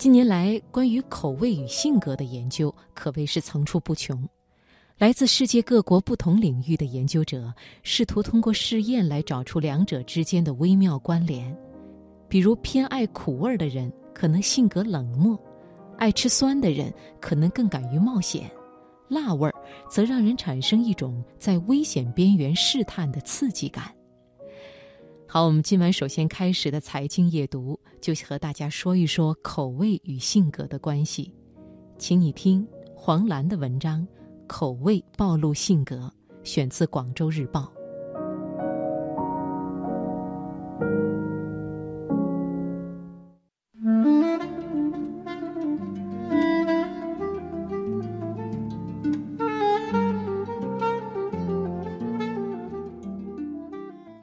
近年来，关于口味与性格的研究可谓是层出不穷。来自世界各国不同领域的研究者试图通过试验来找出两者之间的微妙关联。比如，偏爱苦味的人可能性格冷漠，爱吃酸的人可能更敢于冒险，辣味儿则让人产生一种在危险边缘试探的刺激感。好，我们今晚首先开始的财经夜读，就和大家说一说口味与性格的关系。请你听黄澜的文章《口味暴露性格》，选自《广州日报》。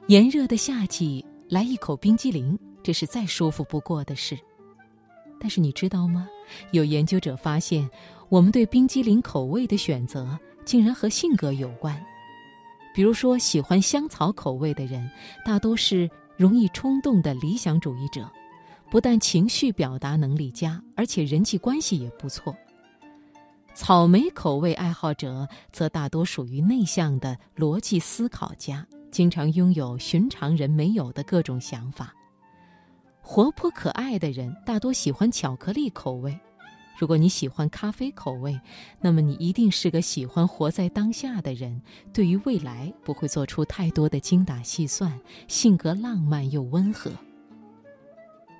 炎热的夏季，来一口冰激凌，这是再舒服不过的事。但是你知道吗？有研究者发现，我们对冰激凌口味的选择竟然和性格有关。比如说，喜欢香草口味的人，大多是容易冲动的理想主义者，不但情绪表达能力佳，而且人际关系也不错。草莓口味爱好者则大多属于内向的逻辑思考家。经常拥有寻常人没有的各种想法。活泼可爱的人大多喜欢巧克力口味。如果你喜欢咖啡口味，那么你一定是个喜欢活在当下的人。对于未来不会做出太多的精打细算，性格浪漫又温和。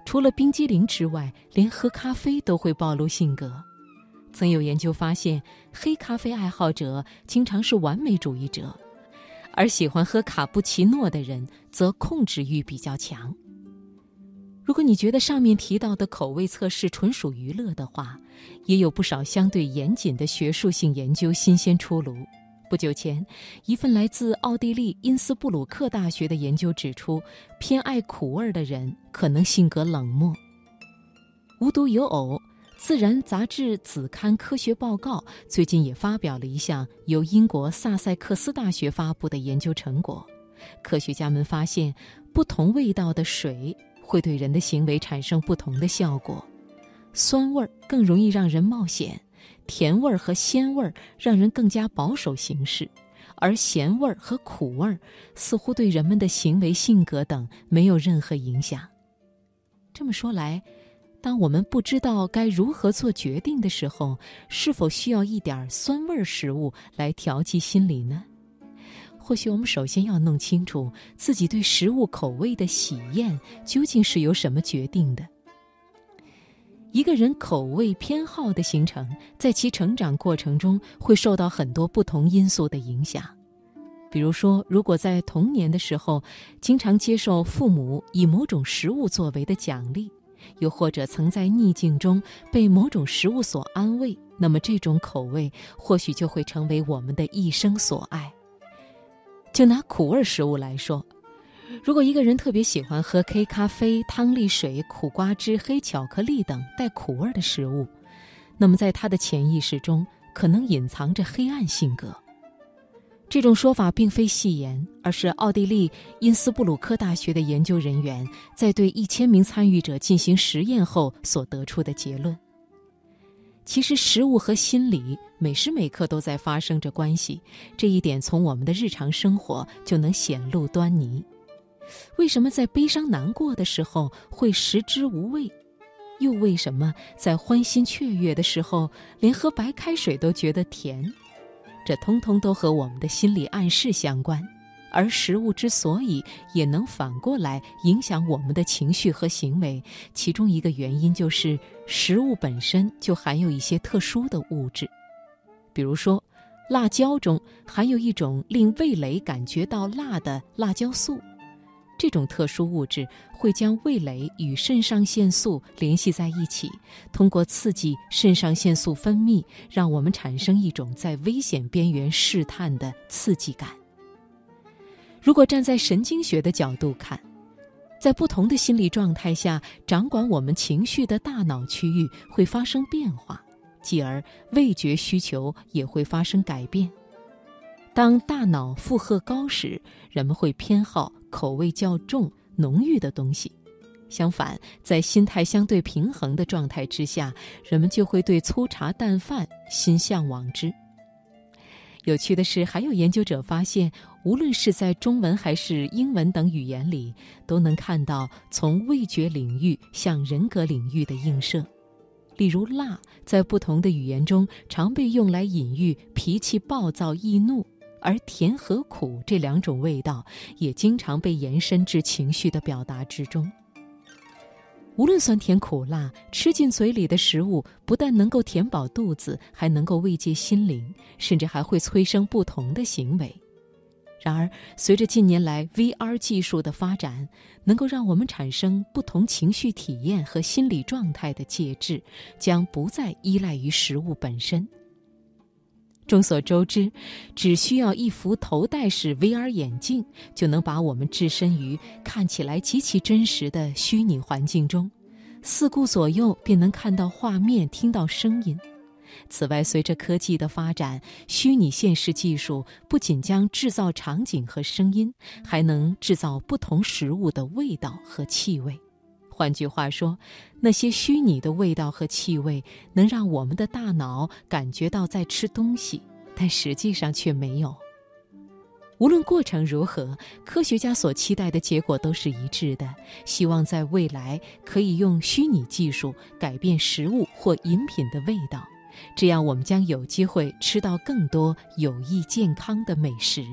除了冰激凌之外，连喝咖啡都会暴露性格。曾有研究发现，黑咖啡爱好者经常是完美主义者。而喜欢喝卡布奇诺的人则控制欲比较强。如果你觉得上面提到的口味测试纯属娱乐的话，也有不少相对严谨的学术性研究新鲜出炉。不久前，一份来自奥地利因斯布鲁克大学的研究指出，偏爱苦味的人可能性格冷漠。无独有偶。《自然》杂志子刊科学报告最近也发表了一项由英国萨塞克斯大学发布的研究成果。科学家们发现，不同味道的水会对人的行为产生不同的效果。酸味儿更容易让人冒险，甜味儿和鲜味儿让人更加保守行事，而咸味儿和苦味儿似乎对人们的行为、性格等没有任何影响。这么说来，当我们不知道该如何做决定的时候，是否需要一点酸味食物来调剂心理呢？或许我们首先要弄清楚自己对食物口味的喜厌究竟是由什么决定的。一个人口味偏好的形成，在其成长过程中会受到很多不同因素的影响。比如说，如果在童年的时候经常接受父母以某种食物作为的奖励。又或者曾在逆境中被某种食物所安慰，那么这种口味或许就会成为我们的一生所爱。就拿苦味食物来说，如果一个人特别喜欢喝黑咖啡、汤力水、苦瓜汁、黑巧克力等带苦味的食物，那么在他的潜意识中可能隐藏着黑暗性格。这种说法并非戏言，而是奥地利因斯布鲁克大学的研究人员在对一千名参与者进行实验后所得出的结论。其实，食物和心理每时每刻都在发生着关系，这一点从我们的日常生活就能显露端倪。为什么在悲伤难过的时候会食之无味？又为什么在欢欣雀跃的时候连喝白开水都觉得甜？这通通都和我们的心理暗示相关，而食物之所以也能反过来影响我们的情绪和行为，其中一个原因就是食物本身就含有一些特殊的物质，比如说，辣椒中含有一种令味蕾感觉到辣的辣椒素。这种特殊物质会将味蕾与肾上腺素联系在一起，通过刺激肾上腺素分泌，让我们产生一种在危险边缘试探的刺激感。如果站在神经学的角度看，在不同的心理状态下，掌管我们情绪的大脑区域会发生变化，继而味觉需求也会发生改变。当大脑负荷高时，人们会偏好口味较重、浓郁的东西；相反，在心态相对平衡的状态之下，人们就会对粗茶淡饭心向往之。有趣的是，还有研究者发现，无论是在中文还是英文等语言里，都能看到从味觉领域向人格领域的映射。例如，辣在不同的语言中常被用来隐喻脾气暴躁易怒，而甜和苦这两种味道也经常被延伸至情绪的表达之中。无论酸甜苦辣，吃进嘴里的食物不但能够填饱肚子，还能够慰藉心灵，甚至还会催生不同的行为。然而，随着近年来 VR 技术的发展，能够让我们产生不同情绪体验和心理状态的介质，将不再依赖于食物本身。众所周知，只需要一副头戴式 VR 眼镜，就能把我们置身于看起来极其真实的虚拟环境中，四顾左右便能看到画面、听到声音。此外，随着科技的发展，虚拟现实技术不仅将制造场景和声音，还能制造不同食物的味道和气味。换句话说，那些虚拟的味道和气味能让我们的大脑感觉到在吃东西，但实际上却没有。无论过程如何，科学家所期待的结果都是一致的：希望在未来可以用虚拟技术改变食物或饮品的味道，这样我们将有机会吃到更多有益健康的美食。